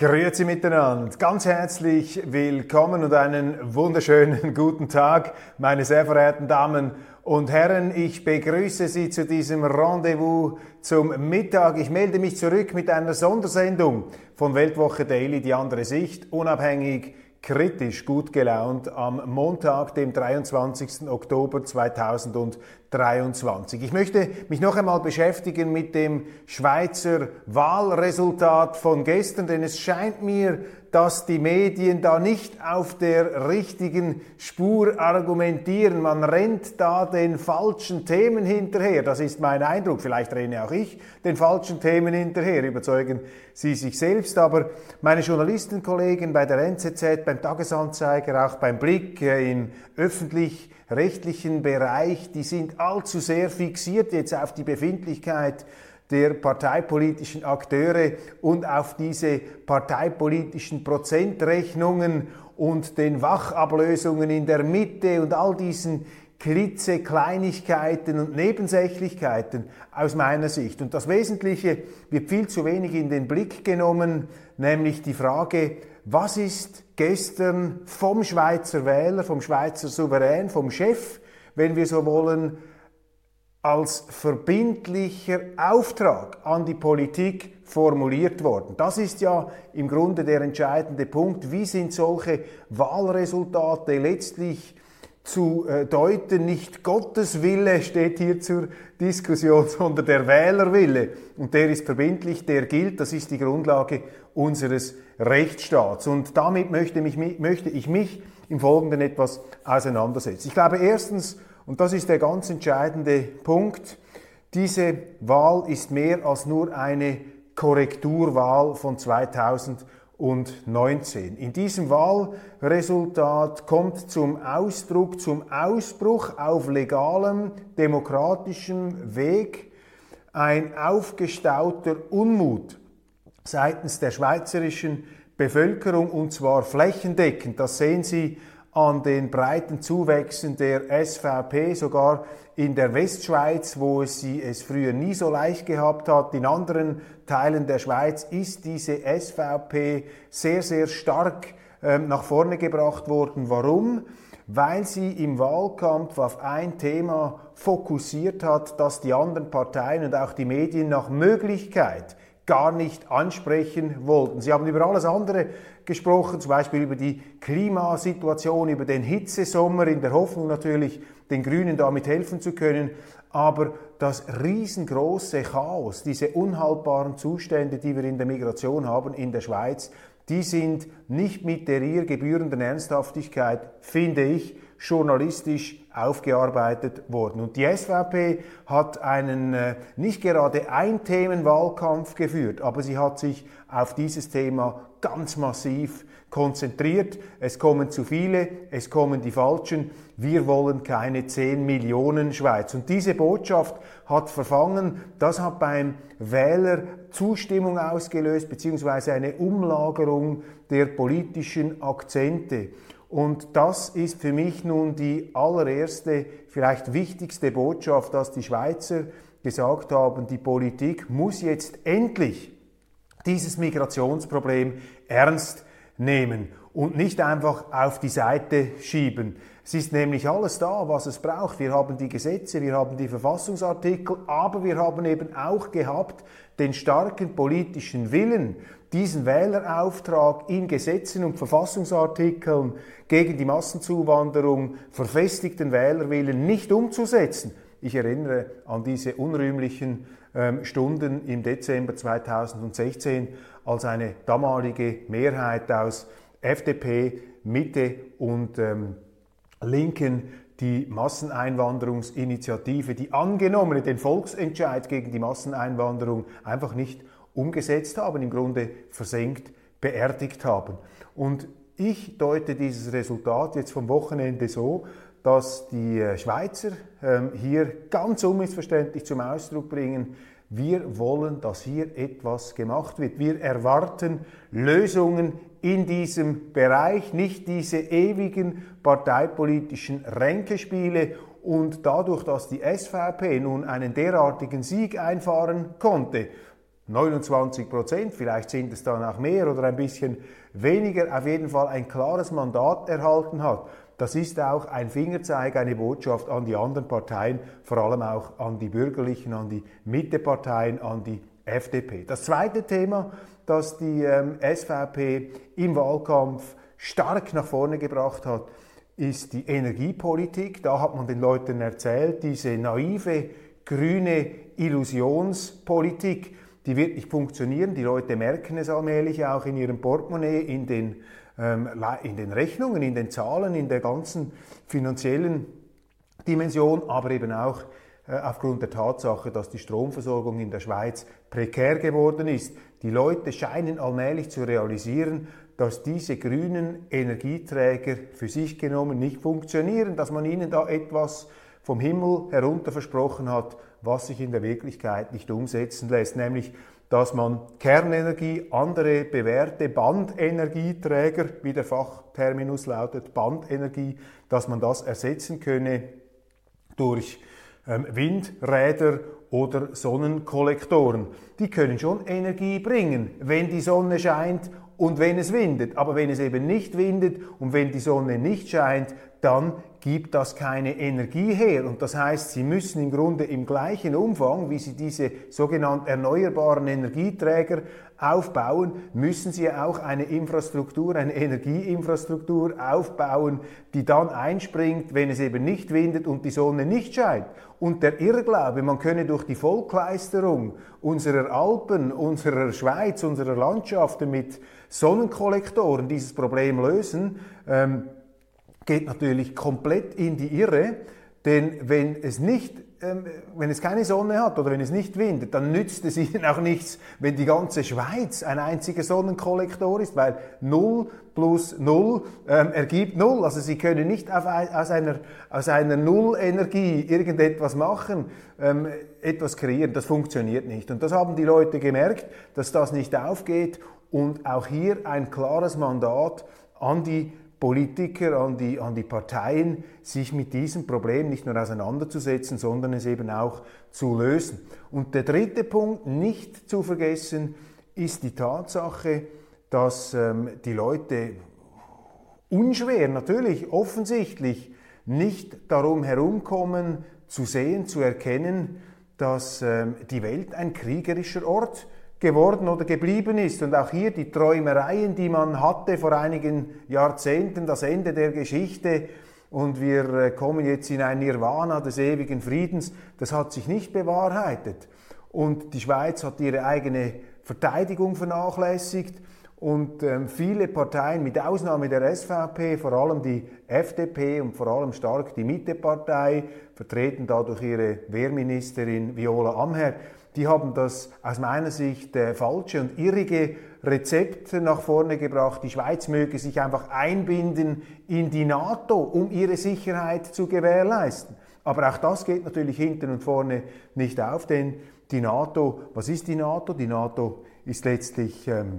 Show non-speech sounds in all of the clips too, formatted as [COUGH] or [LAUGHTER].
Grüezi miteinander, ganz herzlich willkommen und einen wunderschönen [LAUGHS] guten Tag, meine sehr verehrten Damen und Herren. Ich begrüße Sie zu diesem Rendezvous zum Mittag. Ich melde mich zurück mit einer Sondersendung von Weltwoche Daily, die andere Sicht, unabhängig, kritisch, gut gelaunt am Montag, dem 23. Oktober 2023. Ich möchte mich noch einmal beschäftigen mit dem Schweizer Wahlresultat von gestern, denn es scheint mir, dass die Medien da nicht auf der richtigen Spur argumentieren. Man rennt da den falschen Themen hinterher. Das ist mein Eindruck. Vielleicht renne auch ich den falschen Themen hinterher. Überzeugen Sie sich selbst. Aber meine Journalistenkollegen bei der NZZ, beim Tagesanzeiger, auch beim Blick im öffentlich-rechtlichen Bereich, die sind allzu sehr fixiert jetzt auf die Befindlichkeit der parteipolitischen Akteure und auf diese parteipolitischen Prozentrechnungen und den Wachablösungen in der Mitte und all diesen Klitzekleinigkeiten und Nebensächlichkeiten aus meiner Sicht. Und das Wesentliche wird viel zu wenig in den Blick genommen, nämlich die Frage, was ist gestern vom Schweizer Wähler, vom Schweizer Souverän, vom Chef, wenn wir so wollen, als verbindlicher Auftrag an die Politik formuliert worden. Das ist ja im Grunde der entscheidende Punkt. Wie sind solche Wahlresultate letztlich zu äh, deuten? Nicht Gottes Wille steht hier zur Diskussion, [LAUGHS] sondern der Wählerwille. Und der ist verbindlich, der gilt. Das ist die Grundlage unseres Rechtsstaats. Und damit möchte, mich, möchte ich mich im Folgenden etwas auseinandersetzen. Ich glaube erstens, und das ist der ganz entscheidende Punkt. Diese Wahl ist mehr als nur eine Korrekturwahl von 2019. In diesem Wahlresultat kommt zum Ausdruck, zum Ausbruch auf legalem, demokratischem Weg ein aufgestauter Unmut seitens der schweizerischen Bevölkerung und zwar flächendeckend. Das sehen Sie an den breiten Zuwächsen der SVP, sogar in der Westschweiz, wo sie es früher nie so leicht gehabt hat. In anderen Teilen der Schweiz ist diese SVP sehr, sehr stark äh, nach vorne gebracht worden. Warum? Weil sie im Wahlkampf auf ein Thema fokussiert hat, das die anderen Parteien und auch die Medien nach Möglichkeit gar nicht ansprechen wollten. Sie haben über alles andere gesprochen, zum Beispiel über die Klimasituation, über den Hitzesommer, in der Hoffnung natürlich, den Grünen damit helfen zu können. Aber das riesengroße Chaos, diese unhaltbaren Zustände, die wir in der Migration haben in der Schweiz, die sind nicht mit der ihr gebührenden Ernsthaftigkeit, finde ich, journalistisch aufgearbeitet worden. Und die SVP hat einen äh, nicht gerade ein Themenwahlkampf geführt, aber sie hat sich auf dieses Thema ganz massiv konzentriert. Es kommen zu viele, es kommen die Falschen. Wir wollen keine 10 Millionen Schweiz. Und diese Botschaft hat verfangen. Das hat beim Wähler Zustimmung ausgelöst, beziehungsweise eine Umlagerung der politischen Akzente. Und das ist für mich nun die allererste, vielleicht wichtigste Botschaft, dass die Schweizer gesagt haben, die Politik muss jetzt endlich dieses Migrationsproblem ernst nehmen und nicht einfach auf die Seite schieben. Es ist nämlich alles da, was es braucht. Wir haben die Gesetze, wir haben die Verfassungsartikel, aber wir haben eben auch gehabt den starken politischen Willen, diesen Wählerauftrag in Gesetzen und Verfassungsartikeln gegen die Massenzuwanderung verfestigten Wählerwillen nicht umzusetzen. Ich erinnere an diese unrühmlichen ähm, Stunden im Dezember 2016, als eine damalige Mehrheit aus FDP, Mitte und ähm, Linken die Masseneinwanderungsinitiative, die angenommene, den Volksentscheid gegen die Masseneinwanderung einfach nicht umgesetzt haben, im Grunde versenkt, beerdigt haben. Und ich deute dieses Resultat jetzt vom Wochenende so, dass die äh, Schweizer ähm, hier ganz unmissverständlich zum Ausdruck bringen, wir wollen, dass hier etwas gemacht wird. Wir erwarten Lösungen in diesem Bereich, nicht diese ewigen parteipolitischen Ränkespiele. Und dadurch, dass die SVP nun einen derartigen Sieg einfahren konnte, 29 Prozent, vielleicht sind es dann auch mehr oder ein bisschen weniger, auf jeden Fall ein klares Mandat erhalten hat, das ist auch ein Fingerzeig, eine Botschaft an die anderen Parteien, vor allem auch an die bürgerlichen, an die Mitteparteien, an die FDP. Das zweite Thema, das die ähm, SVP im Wahlkampf stark nach vorne gebracht hat, ist die Energiepolitik. Da hat man den Leuten erzählt, diese naive grüne Illusionspolitik, die wird nicht funktionieren. Die Leute merken es allmählich auch in ihrem Portemonnaie, in den ähm, in den Rechnungen, in den Zahlen, in der ganzen finanziellen Dimension, aber eben auch äh, aufgrund der Tatsache, dass die Stromversorgung in der Schweiz prekär geworden ist. Die Leute scheinen allmählich zu realisieren, dass diese grünen Energieträger für sich genommen nicht funktionieren, dass man ihnen da etwas vom Himmel herunter versprochen hat, was sich in der Wirklichkeit nicht umsetzen lässt, nämlich dass man Kernenergie, andere bewährte Bandenergieträger, wie der Fachterminus lautet, Bandenergie, dass man das ersetzen könne durch ähm, Windräder oder Sonnenkollektoren. Die können schon Energie bringen, wenn die Sonne scheint und wenn es windet. Aber wenn es eben nicht windet und wenn die Sonne nicht scheint, dann gibt das keine Energie her. Und das heißt, Sie müssen im Grunde im gleichen Umfang, wie Sie diese sogenannten erneuerbaren Energieträger aufbauen, müssen Sie auch eine Infrastruktur, eine Energieinfrastruktur aufbauen, die dann einspringt, wenn es eben nicht windet und die Sonne nicht scheint. Und der Irrglaube, man könne durch die Volkleisterung unserer Alpen, unserer Schweiz, unserer Landschaften mit Sonnenkollektoren dieses Problem lösen, ähm, geht natürlich komplett in die Irre, denn wenn es nicht ähm, wenn es keine Sonne hat oder wenn es nicht windet, dann nützt es [LAUGHS] ihnen auch nichts, wenn die ganze Schweiz ein einziger Sonnenkollektor ist, weil 0 plus 0 ähm, ergibt 0. Also sie können nicht auf, aus, einer, aus einer Nullenergie irgendetwas machen, ähm, etwas kreieren. Das funktioniert nicht. Und das haben die Leute gemerkt, dass das nicht aufgeht und auch hier ein klares Mandat an die Politiker, an die, an die Parteien, sich mit diesem Problem nicht nur auseinanderzusetzen, sondern es eben auch zu lösen. Und der dritte Punkt, nicht zu vergessen, ist die Tatsache, dass ähm, die Leute unschwer, natürlich, offensichtlich nicht darum herumkommen, zu sehen, zu erkennen, dass ähm, die Welt ein kriegerischer Ort ist geworden oder geblieben ist. Und auch hier die Träumereien, die man hatte vor einigen Jahrzehnten, das Ende der Geschichte und wir äh, kommen jetzt in ein Nirvana des ewigen Friedens, das hat sich nicht bewahrheitet. Und die Schweiz hat ihre eigene Verteidigung vernachlässigt. Und ähm, viele Parteien, mit Ausnahme der SVP, vor allem die FDP und vor allem stark die Mittepartei, vertreten dadurch ihre Wehrministerin Viola Amher, die haben das aus meiner Sicht äh, falsche und irrige Rezept nach vorne gebracht. Die Schweiz möge sich einfach einbinden in die NATO, um ihre Sicherheit zu gewährleisten. Aber auch das geht natürlich hinten und vorne nicht auf, denn die NATO, was ist die NATO? Die NATO ist letztlich ähm,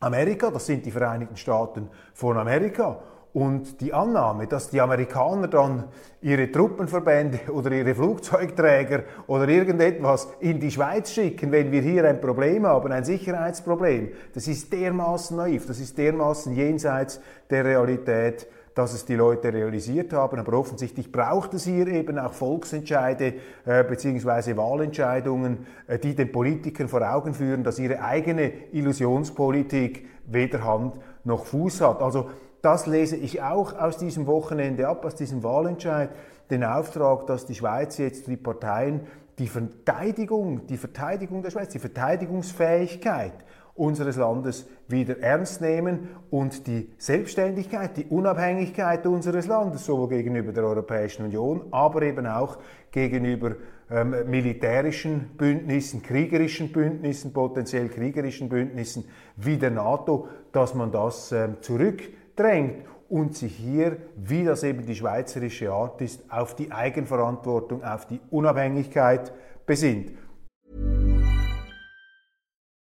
Amerika, das sind die Vereinigten Staaten von Amerika. Und die Annahme, dass die Amerikaner dann ihre Truppenverbände [LAUGHS] oder ihre Flugzeugträger oder irgendetwas in die Schweiz schicken, wenn wir hier ein Problem haben, ein Sicherheitsproblem, das ist dermaßen naiv, das ist dermaßen jenseits der Realität, dass es die Leute realisiert haben. Aber offensichtlich braucht es hier eben auch Volksentscheide äh, bzw. Wahlentscheidungen, äh, die den Politikern vor Augen führen, dass ihre eigene Illusionspolitik weder Hand noch Fuß hat. Also das lese ich auch aus diesem Wochenende ab, aus diesem Wahlentscheid, den Auftrag, dass die Schweiz jetzt die Parteien die Verteidigung, die Verteidigung der Schweiz, die Verteidigungsfähigkeit unseres Landes wieder ernst nehmen und die Selbstständigkeit, die Unabhängigkeit unseres Landes sowohl gegenüber der Europäischen Union, aber eben auch gegenüber ähm, militärischen Bündnissen, kriegerischen Bündnissen, potenziell kriegerischen Bündnissen wie der NATO, dass man das ähm, zurückdrängt und sich hier, wie das eben die schweizerische Art ist, auf die Eigenverantwortung, auf die Unabhängigkeit besinnt.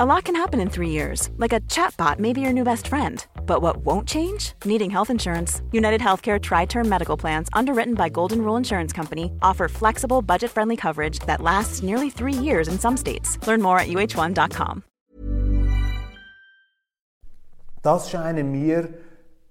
A lot can happen in 3 years. Like a chatbot may be your new best friend. But what won't change? Needing health insurance. United Healthcare tri-term medical plans underwritten by Golden Rule Insurance Company offer flexible, budget-friendly coverage that lasts nearly 3 years in some states. Learn more at uh1.com. Das scheinen mir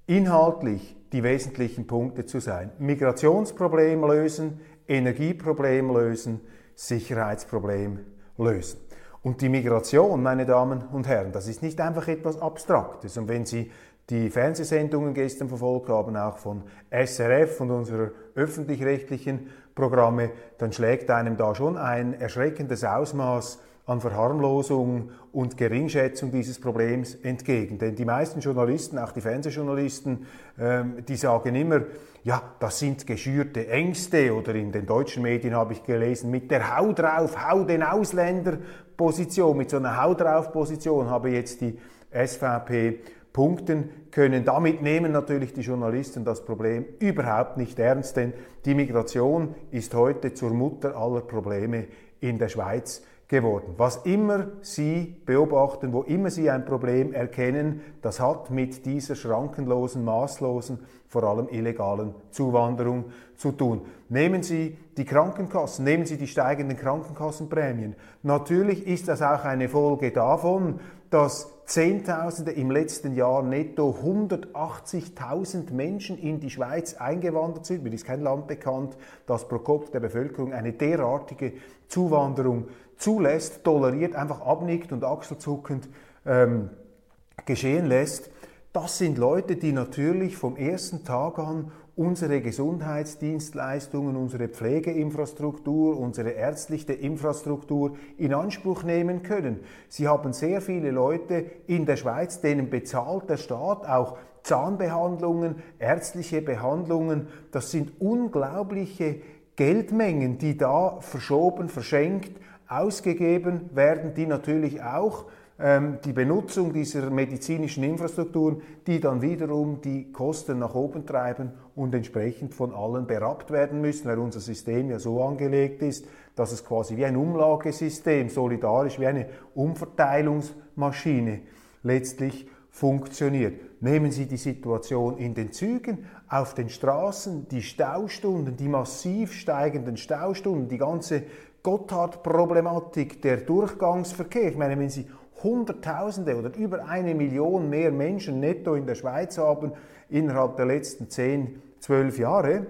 inhaltlich die wesentlichen Punkte zu sein. Migrationsproblem lösen, Energieproblem lösen, Sicherheitsproblem lösen. Und die Migration, meine Damen und Herren, das ist nicht einfach etwas Abstraktes. Und wenn Sie die Fernsehsendungen gestern verfolgt haben, auch von SRF und unserer öffentlich-rechtlichen Programme, dann schlägt einem da schon ein erschreckendes Ausmaß an Verharmlosung und Geringschätzung dieses Problems entgegen. Denn die meisten Journalisten, auch die Fernsehjournalisten, ähm, die sagen immer, ja, das sind geschürte Ängste oder in den deutschen Medien habe ich gelesen, mit der Hau drauf, Hau den Ausländer Position, mit so einer Hau drauf Position habe jetzt die SVP punkten können. Damit nehmen natürlich die Journalisten das Problem überhaupt nicht ernst, denn die Migration ist heute zur Mutter aller Probleme in der Schweiz geworden. Was immer Sie beobachten, wo immer Sie ein Problem erkennen, das hat mit dieser schrankenlosen, maßlosen, vor allem illegalen Zuwanderung zu tun. Nehmen Sie die Krankenkassen, nehmen Sie die steigenden Krankenkassenprämien. Natürlich ist das auch eine Folge davon, dass Zehntausende im letzten Jahr netto 180.000 Menschen in die Schweiz eingewandert sind. Mir ist kein Land bekannt, das pro Kopf der Bevölkerung eine derartige Zuwanderung zulässt, toleriert, einfach abnickt und achselzuckend ähm, geschehen lässt. Das sind Leute, die natürlich vom ersten Tag an unsere Gesundheitsdienstleistungen, unsere Pflegeinfrastruktur, unsere ärztliche Infrastruktur in Anspruch nehmen können. Sie haben sehr viele Leute in der Schweiz, denen bezahlt der Staat auch Zahnbehandlungen, ärztliche Behandlungen. Das sind unglaubliche Geldmengen, die da verschoben, verschenkt ausgegeben werden, die natürlich auch die Benutzung dieser medizinischen Infrastrukturen, die dann wiederum die Kosten nach oben treiben und entsprechend von allen berappt werden müssen, weil unser System ja so angelegt ist, dass es quasi wie ein Umlagesystem, solidarisch wie eine Umverteilungsmaschine letztlich funktioniert. Nehmen Sie die Situation in den Zügen, auf den Straßen, die Staustunden, die massiv steigenden Staustunden, die ganze Gotthard-Problematik, der Durchgangsverkehr. Ich meine, wenn Sie Hunderttausende oder über eine Million mehr Menschen netto in der Schweiz haben innerhalb der letzten 10, 12 Jahre,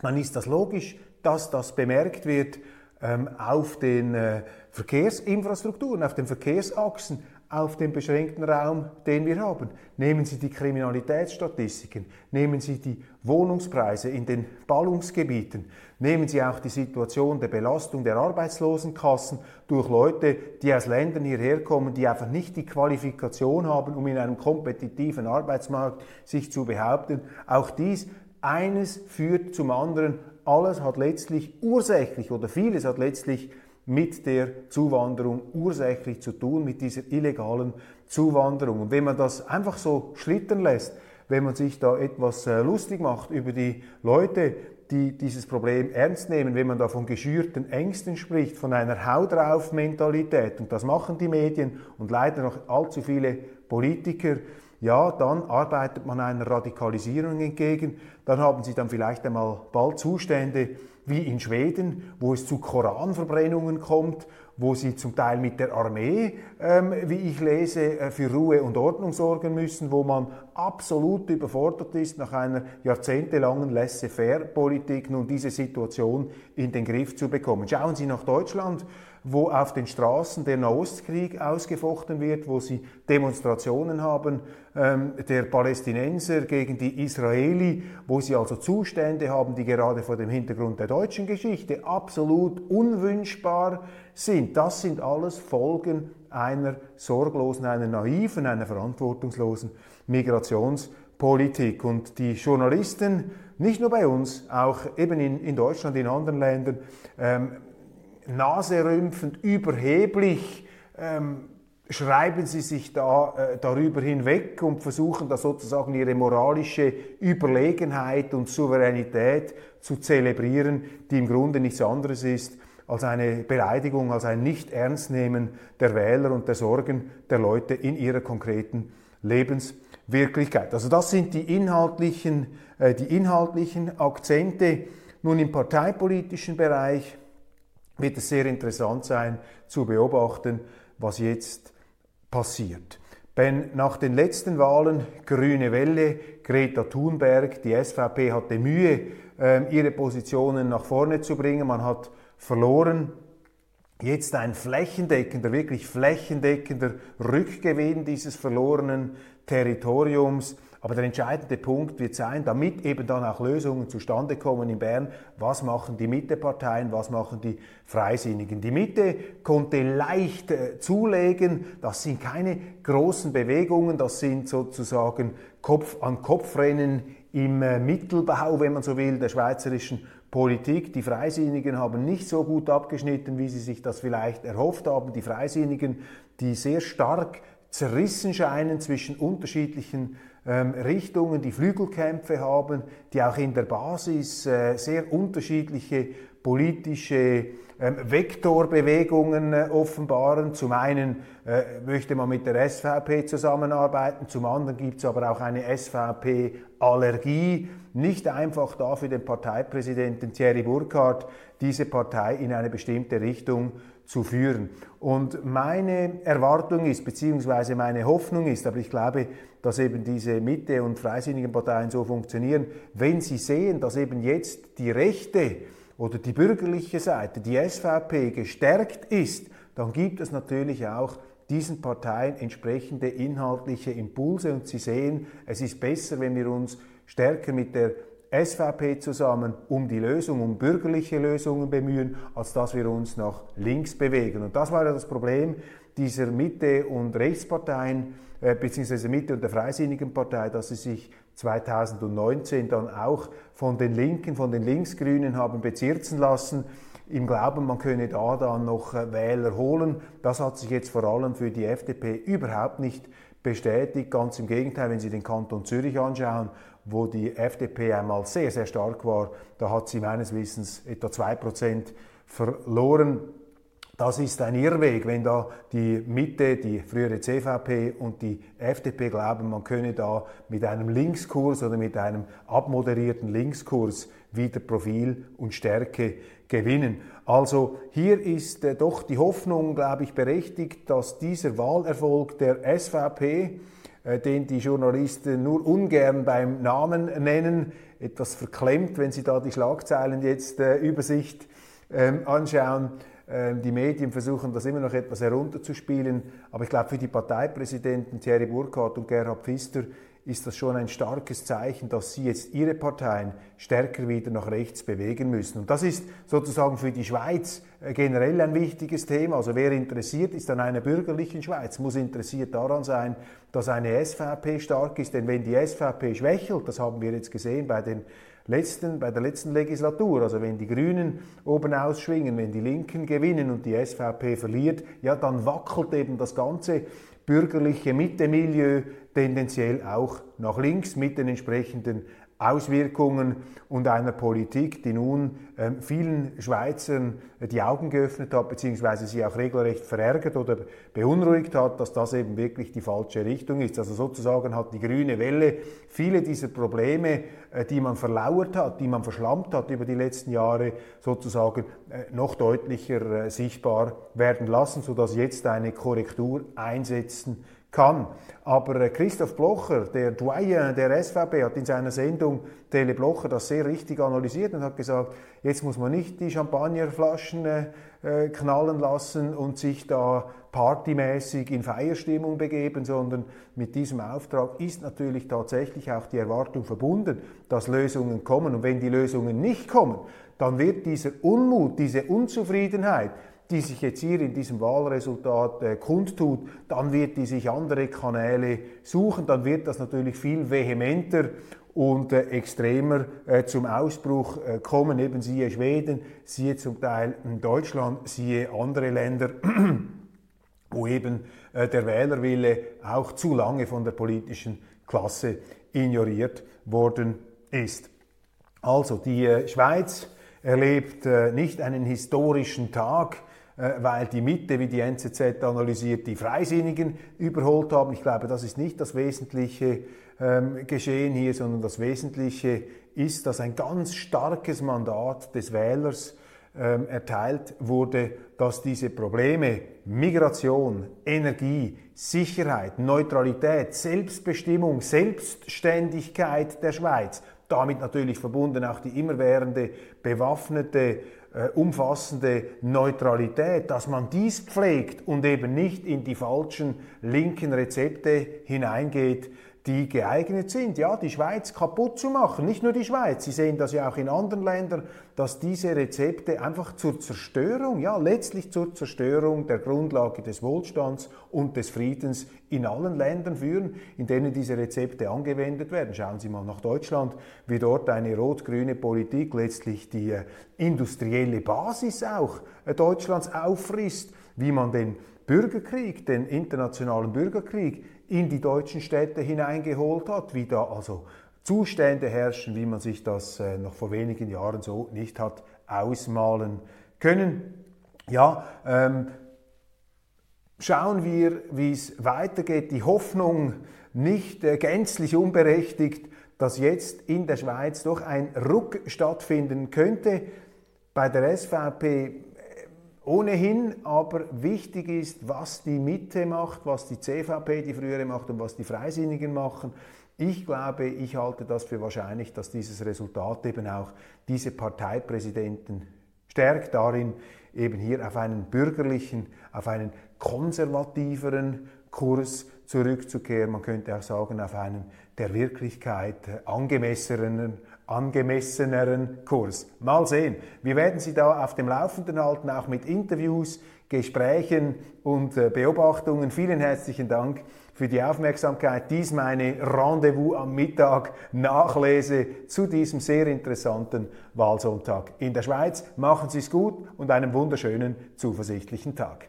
dann ist das logisch, dass das bemerkt wird ähm, auf den äh, Verkehrsinfrastrukturen, auf den Verkehrsachsen, auf den beschränkten Raum, den wir haben. Nehmen Sie die Kriminalitätsstatistiken, nehmen Sie die Wohnungspreise in den Ballungsgebieten, nehmen Sie auch die Situation der Belastung der Arbeitslosenkassen durch Leute, die aus Ländern hierher kommen, die einfach nicht die Qualifikation haben, um in einem kompetitiven Arbeitsmarkt sich zu behaupten. Auch dies, eines führt zum anderen. Alles hat letztlich ursächlich oder vieles hat letztlich mit der Zuwanderung ursächlich zu tun, mit dieser illegalen Zuwanderung. Und wenn man das einfach so schlittern lässt, wenn man sich da etwas äh, lustig macht über die Leute, die dieses Problem ernst nehmen, wenn man da von geschürten Ängsten spricht, von einer Hau drauf Mentalität, und das machen die Medien und leider noch allzu viele Politiker, ja, dann arbeitet man einer Radikalisierung entgegen, dann haben sie dann vielleicht einmal bald Zustände wie in Schweden, wo es zu Koranverbrennungen kommt, wo sie zum Teil mit der Armee, ähm, wie ich lese, äh, für Ruhe und Ordnung sorgen müssen, wo man absolut überfordert ist, nach einer jahrzehntelangen Laissez-faire-Politik nun diese Situation in den Griff zu bekommen. Schauen Sie nach Deutschland wo auf den Straßen der Nahostkrieg ausgefochten wird, wo sie Demonstrationen haben ähm, der Palästinenser gegen die Israeli, wo sie also Zustände haben, die gerade vor dem Hintergrund der deutschen Geschichte absolut unwünschbar sind. Das sind alles Folgen einer sorglosen, einer naiven, einer verantwortungslosen Migrationspolitik. Und die Journalisten, nicht nur bei uns, auch eben in, in Deutschland, in anderen Ländern, ähm, naserümpfend, überheblich, ähm, schreiben sie sich da äh, darüber hinweg und versuchen da sozusagen ihre moralische Überlegenheit und Souveränität zu zelebrieren, die im Grunde nichts anderes ist als eine Beleidigung, als ein Nicht-Ernstnehmen der Wähler und der Sorgen der Leute in ihrer konkreten Lebenswirklichkeit. Also das sind die inhaltlichen, äh, die inhaltlichen Akzente. Nun im parteipolitischen Bereich wird es sehr interessant sein zu beobachten, was jetzt passiert. Wenn nach den letzten Wahlen Grüne Welle, Greta Thunberg, die SVP hatte Mühe, ähm, ihre Positionen nach vorne zu bringen, man hat verloren, jetzt ein flächendeckender, wirklich flächendeckender Rückgewinn dieses verlorenen Territoriums aber der entscheidende Punkt wird sein, damit eben dann auch Lösungen zustande kommen in Bern, was machen die Mitteparteien, was machen die Freisinnigen. Die Mitte konnte leicht äh, zulegen, das sind keine großen Bewegungen, das sind sozusagen Kopf an Kopf Rennen im äh, Mittelbau, wenn man so will, der schweizerischen Politik. Die Freisinnigen haben nicht so gut abgeschnitten, wie sie sich das vielleicht erhofft haben. Die Freisinnigen, die sehr stark zerrissen scheinen zwischen unterschiedlichen Richtungen, die Flügelkämpfe haben, die auch in der Basis äh, sehr unterschiedliche politische ähm, Vektorbewegungen äh, offenbaren. Zum einen äh, möchte man mit der SVP zusammenarbeiten, zum anderen gibt es aber auch eine SVP-Allergie. Nicht einfach da für den Parteipräsidenten Thierry Burkhardt diese Partei in eine bestimmte Richtung zu führen. Und meine Erwartung ist, beziehungsweise meine Hoffnung ist, aber ich glaube, dass eben diese Mitte- und freisinnigen Parteien so funktionieren, wenn sie sehen, dass eben jetzt die rechte oder die bürgerliche Seite, die SVP, gestärkt ist, dann gibt es natürlich auch diesen Parteien entsprechende inhaltliche Impulse und sie sehen, es ist besser, wenn wir uns stärker mit der SVP zusammen um die Lösung, um bürgerliche Lösungen bemühen, als dass wir uns nach links bewegen. Und das war ja das Problem dieser Mitte- und Rechtsparteien, äh, beziehungsweise Mitte und der Freisinnigen Partei, dass sie sich 2019 dann auch von den Linken, von den Linksgrünen haben bezirzen lassen, im Glauben, man könne da dann noch äh, Wähler holen. Das hat sich jetzt vor allem für die FDP überhaupt nicht bestätigt. Ganz im Gegenteil, wenn Sie den Kanton Zürich anschauen, wo die FDP einmal sehr, sehr stark war, da hat sie meines Wissens etwa 2% verloren. Das ist ein Irrweg, wenn da die Mitte, die frühere CVP und die FDP glauben, man könne da mit einem Linkskurs oder mit einem abmoderierten Linkskurs wieder Profil und Stärke gewinnen. Also hier ist äh, doch die Hoffnung, glaube ich, berechtigt, dass dieser Wahlerfolg der SVP, den die Journalisten nur ungern beim Namen nennen, etwas verklemmt, wenn sie da die Schlagzeilen jetzt äh, Übersicht ähm, anschauen, ähm, die Medien versuchen das immer noch etwas herunterzuspielen. Aber ich glaube, für die Parteipräsidenten Thierry Burkhardt und Gerhard Pfister ist das schon ein starkes Zeichen, dass sie jetzt ihre Parteien stärker wieder nach rechts bewegen müssen. Und das ist sozusagen für die Schweiz äh, generell ein wichtiges Thema. Also wer interessiert ist an einer bürgerlichen Schweiz, muss interessiert daran sein, dass eine SVP stark ist. Denn wenn die SVP schwächelt, das haben wir jetzt gesehen bei den letzten, bei der letzten Legislatur, also wenn die Grünen oben ausschwingen, wenn die Linken gewinnen und die SVP verliert, ja, dann wackelt eben das ganze bürgerliche Mitte-Milieu tendenziell auch nach links mit den entsprechenden Auswirkungen und einer Politik, die nun ähm, vielen Schweizern die Augen geöffnet hat, beziehungsweise sie auch regelrecht verärgert oder beunruhigt hat, dass das eben wirklich die falsche Richtung ist. Also sozusagen hat die grüne Welle viele dieser Probleme, äh, die man verlauert hat, die man verschlammt hat über die letzten Jahre, sozusagen äh, noch deutlicher äh, sichtbar werden lassen, sodass jetzt eine Korrektur einsetzen kann. Aber äh, Christoph Blocher, der Doyen der SVP, hat in seiner Sendung Tele Blocher das sehr richtig analysiert und hat gesagt, jetzt muss man nicht die Champagnerflaschen äh, knallen lassen und sich da partymäßig in Feierstimmung begeben, sondern mit diesem Auftrag ist natürlich tatsächlich auch die Erwartung verbunden, dass Lösungen kommen. Und wenn die Lösungen nicht kommen, dann wird dieser Unmut, diese Unzufriedenheit, die sich jetzt hier in diesem Wahlresultat äh, kundtut, dann wird die sich andere Kanäle suchen, dann wird das natürlich viel vehementer und äh, extremer äh, zum Ausbruch äh, kommen. Eben siehe Schweden, siehe zum Teil Deutschland, siehe andere Länder, [CLEARS THROAT] wo eben äh, der Wählerwille auch zu lange von der politischen Klasse ignoriert worden ist. Also die äh, Schweiz erlebt äh, nicht einen historischen Tag, äh, weil die Mitte, wie die NZZ analysiert, die Freisinnigen überholt haben. Ich glaube, das ist nicht das wesentliche ähm, Geschehen hier, sondern das Wesentliche ist, dass ein ganz starkes Mandat des Wählers ähm, erteilt wurde, dass diese Probleme Migration, Energie, Sicherheit, Neutralität, Selbstbestimmung, Selbstständigkeit der Schweiz, damit natürlich verbunden auch die immerwährende bewaffnete äh, umfassende Neutralität, dass man dies pflegt und eben nicht in die falschen linken Rezepte hineingeht, die geeignet sind, ja, die Schweiz kaputt zu machen. Nicht nur die Schweiz, Sie sehen das ja auch in anderen Ländern, dass diese Rezepte einfach zur Zerstörung, ja, letztlich zur Zerstörung der Grundlage des Wohlstands und des Friedens in allen Ländern führen, in denen diese Rezepte angewendet werden. Schauen Sie mal nach Deutschland, wie dort eine rot-grüne Politik letztlich die äh, industrielle Basis auch äh, Deutschlands auffrisst, wie man den Bürgerkrieg, den internationalen Bürgerkrieg in die deutschen Städte hineingeholt hat, wie da also Zustände herrschen, wie man sich das äh, noch vor wenigen Jahren so nicht hat ausmalen können. Ja, ähm, schauen wir, wie es weitergeht. Die Hoffnung nicht äh, gänzlich unberechtigt, dass jetzt in der Schweiz doch ein Ruck stattfinden könnte. Bei der SVP ohnehin aber wichtig ist, was die Mitte macht, was die CVP, die frühere macht und was die Freisinnigen machen. Ich glaube, ich halte das für wahrscheinlich, dass dieses Resultat eben auch diese Parteipräsidenten stärkt darin, eben hier auf einen bürgerlichen, auf einen konservativeren Kurs zurückzukehren. Man könnte auch sagen, auf einen der Wirklichkeit angemesseneren angemesseneren Kurs. Mal sehen. Wir werden Sie da auf dem Laufenden halten, auch mit Interviews, Gesprächen und äh, Beobachtungen. Vielen herzlichen Dank für die Aufmerksamkeit. Dies meine Rendezvous am Mittag Nachlese zu diesem sehr interessanten Wahlsonntag in der Schweiz. Machen Sie es gut und einen wunderschönen, zuversichtlichen Tag.